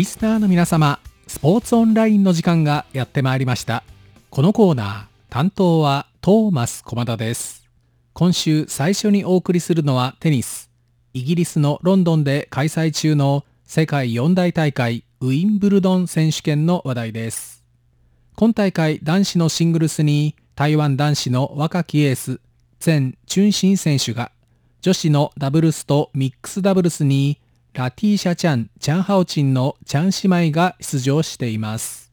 リスナーの皆様、スポーツオンラインの時間がやってまいりました。このコーナー、担当はトーマス駒田です。今週最初にお送りするのはテニス。イギリスのロンドンで開催中の世界四大大会ウィンブルドン選手権の話題です。今大会男子のシングルスに台湾男子の若きエース、前チュンシン選手が女子のダブルスとミックスダブルスにラティーシャ・チャン、チャンハオチンのチャン姉妹が出場しています。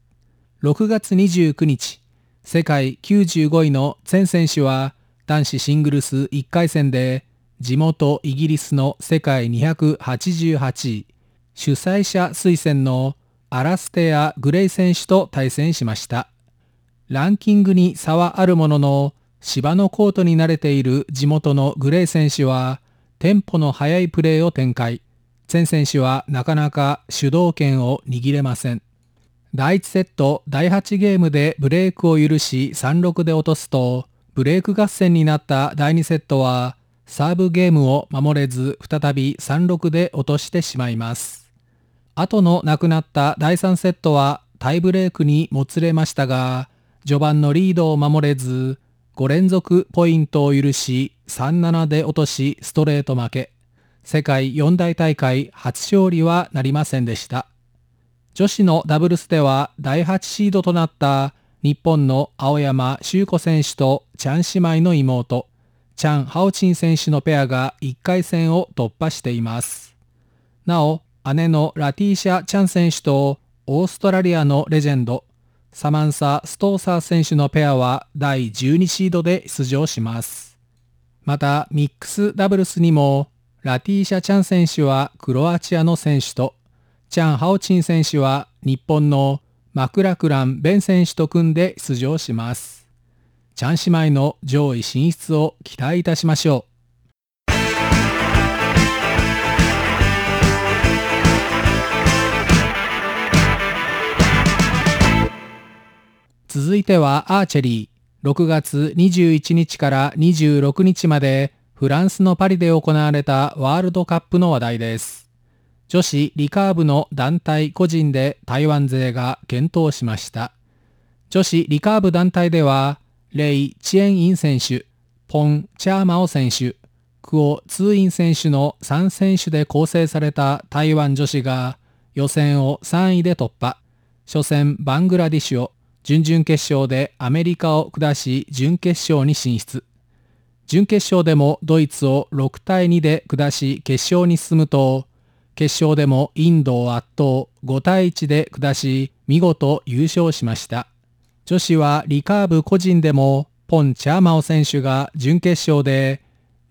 6月29日、世界95位のチェン選手は男子シングルス1回戦で地元イギリスの世界288位、主催者推薦のアラステア・グレイ選手と対戦しました。ランキングに差はあるものの、芝のコートに慣れている地元のグレイ選手は、テンポの速いプレーを展開。チェン選手はなかなか主導権を握れません。第1セット第8ゲームでブレイクを許し3-6で落とすと、ブレイク合戦になった第2セットは、サーブゲームを守れず再び3-6で落としてしまいます。後の亡くなった第3セットはタイブレークにもつれましたが、序盤のリードを守れず、5連続ポイントを許し、3-7で落としストレート負け。世界四大大会初勝利はなりませんでした。女子のダブルスでは第8シードとなった日本の青山修子選手とチャン姉妹の妹、チャン・ハオチン選手のペアが1回戦を突破しています。なお、姉のラティーシャ・チャン選手とオーストラリアのレジェンド、サマンサ・ストーサー選手のペアは第12シードで出場します。また、ミックスダブルスにも、ラティーシャ・チャン選手はクロアチアの選手と、チャン・ハオチン選手は日本のマクラクラン・ベン選手と組んで出場します。チャン姉妹の上位進出を期待いたしましょう。続いてはアーチェリー。6月21日から26日までフランスのパリで行われたワールドカップの話題です。女子リカーブの団体個人で台湾勢が健闘しました。女子リカーブ団体では、レイ・チェンイン選手、ポン・チャーマオ選手、クオ・ツーイン選手の3選手で構成された台湾女子が予選を3位で突破。初戦バングラディッシュを準々決勝でアメリカを下し準決勝に進出。準決勝でもドイツを6対2で下し決勝に進むと、決勝でもインドを圧倒5対1で下し見事優勝しました。女子はリカーブ個人でもポン・チャーマオ選手が準決勝で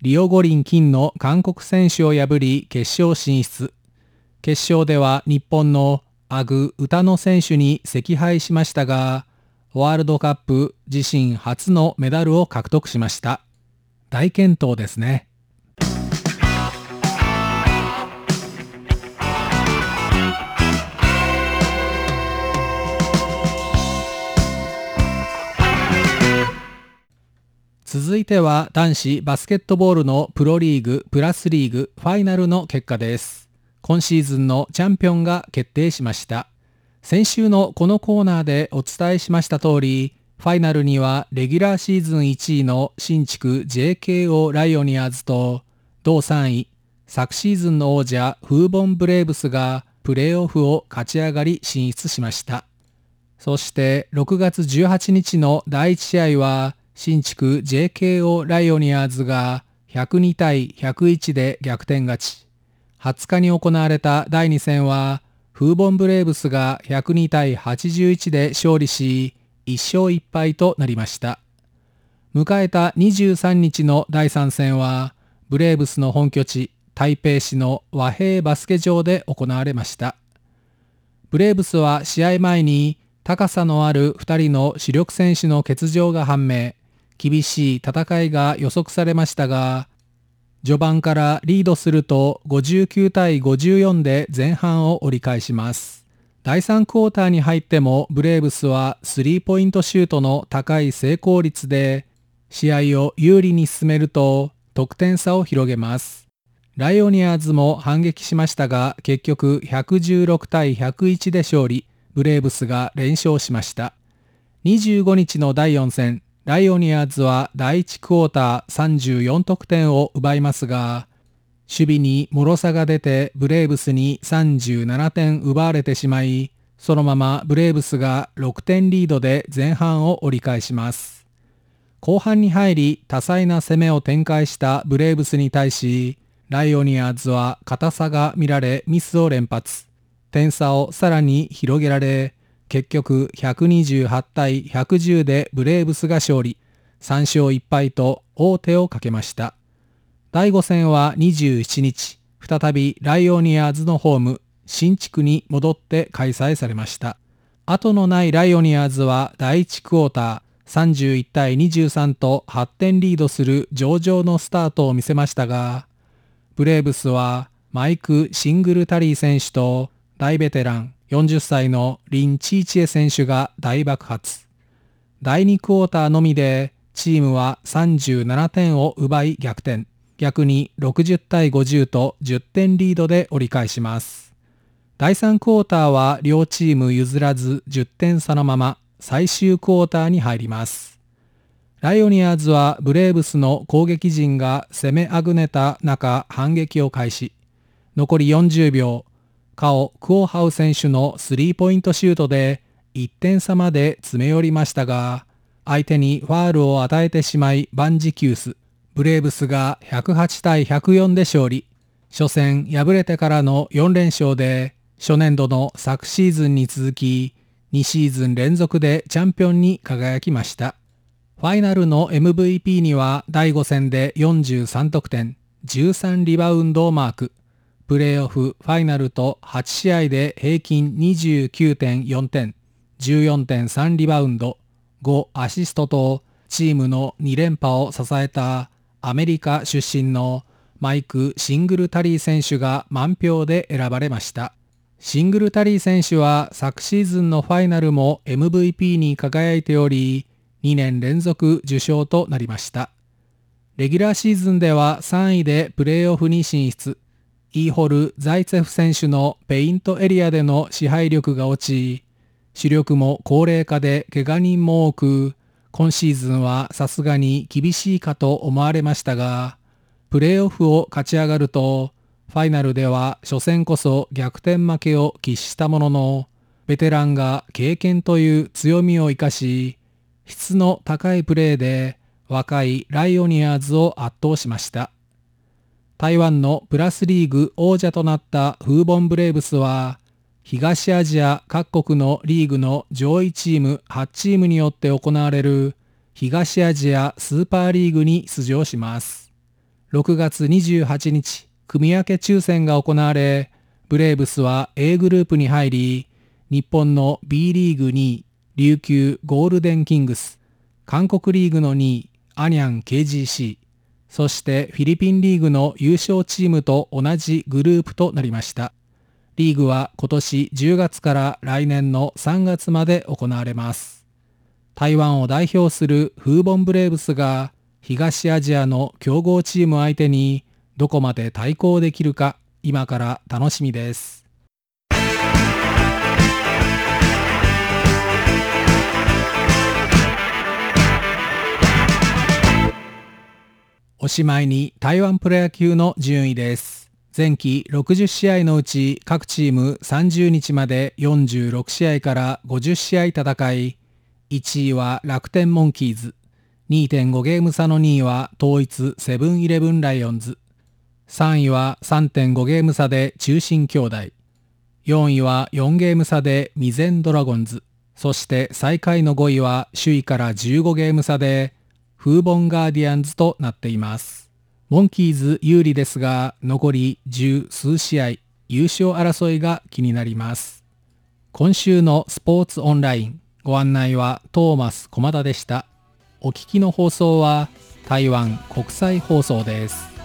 リオ五輪金の韓国選手を破り決勝進出。決勝では日本のアグ・ウタノ選手に惜敗しましたが、ワールドカップ自身初のメダルを獲得しました。大健闘ですね。続いては男子バスケットボールのプロリーグプラスリーグファイナルの結果です。今シーズンのチャンピオンが決定しました。先週のこのコーナーでお伝えしました通り、ファイナルにはレギュラーシーズン1位の新築 JKO ライオニアーズと同3位、昨シーズンの王者フーボンブレーブスがプレーオフを勝ち上がり進出しました。そして6月18日の第1試合は新築 JKO ライオニアーズが102対101で逆転勝ち。20日に行われた第2戦はフーボンブレーブスが102対81で勝利し、1勝1敗となりました。迎えた23日の第3戦は、ブレーブスの本拠地、台北市の和平バスケ場で行われました。ブレーブスは試合前に高さのある2人の主力選手の欠場が判明、厳しい戦いが予測されましたが、序盤からリードすると59対54で前半を折り返します。第3クォーターに入ってもブレーブスはスリーポイントシュートの高い成功率で試合を有利に進めると得点差を広げます。ライオニアーズも反撃しましたが結局116対101で勝利、ブレーブスが連勝しました。25日の第4戦、ライオニアーズは第1クォーター34得点を奪いますが、守備に脆さが出てブレーブスに37点奪われてしまい、そのままブレーブスが6点リードで前半を折り返します。後半に入り多彩な攻めを展開したブレーブスに対し、ライオニアーズは硬さが見られミスを連発。点差をさらに広げられ、結局128対110でブレーブスが勝利。3勝1敗と王手をかけました。第5戦は27日、再びライオニアーズのホーム、新地区に戻って開催されました。後のないライオニアーズは第1クォーター、31対23と8点リードする上々のスタートを見せましたが、ブレーブスはマイク・シングルタリー選手と大ベテラン40歳のリン・チーチエ選手が大爆発。第2クォーターのみでチームは37点を奪い逆転。逆に60対50と10点リードで折り返します。第3クォーターは両チーム譲らず10点差のまま最終クォーターに入ります。ライオニアーズはブレーブスの攻撃陣が攻めあぐねた中反撃を開始。残り40秒、カオ・クオハウ選手のスリーポイントシュートで1点差まで詰め寄りましたが、相手にファールを与えてしまい万事休す。ブレーブスが108対104で勝利。初戦敗れてからの4連勝で初年度の昨シーズンに続き2シーズン連続でチャンピオンに輝きました。ファイナルの MVP には第5戦で43得点、13リバウンドをマーク。プレーオフ、ファイナルと8試合で平均29.4点、14.3リバウンド、5アシストとチームの2連覇を支えたアメリカ出身のマイク・シングルタリー選手が満票で選ばれました。シングルタリー選手は昨シーズンのファイナルも MVP に輝いており、2年連続受賞となりました。レギュラーシーズンでは3位でプレーオフに進出。イーホル・ザイツェフ選手のペイントエリアでの支配力が落ち、主力も高齢化で怪我人も多く、今シーズンはさすがに厳しいかと思われましたが、プレーオフを勝ち上がると、ファイナルでは初戦こそ逆転負けを喫したものの、ベテランが経験という強みを生かし、質の高いプレーで若いライオニアーズを圧倒しました。台湾のプラスリーグ王者となったフーボンブレーブスは、東アジア各国のリーグの上位チーム8チームによって行われる東アジアスーパーリーグに出場します。6月28日、組み分け抽選が行われ、ブレーブスは A グループに入り、日本の B リーグ2位、琉球ゴールデンキングス、韓国リーグの2位、アニャン KGC、そしてフィリピンリーグの優勝チームと同じグループとなりました。リーグは今年10月から来年の3月まで行われます。台湾を代表するフーボンブレーブスが東アジアの強豪チーム相手にどこまで対抗できるか今から楽しみです。おしまいに台湾プロ野球の順位です。前期60試合のうち各チーム30日まで46試合から50試合戦い、1位は楽天モンキーズ、2.5ゲーム差の2位は統一セブンイレブンライオンズ、3位は3.5ゲーム差で中心兄弟。4位は4ゲーム差で未然ドラゴンズ。そして最下位の5位は首位から15ゲーム差でフーボンガーディアンズとなっています。モンキーズ有利ですが残り十数試合優勝争いが気になります。今週のスポーツオンラインご案内はトーマス駒田でした。お聞きの放送は台湾国際放送です。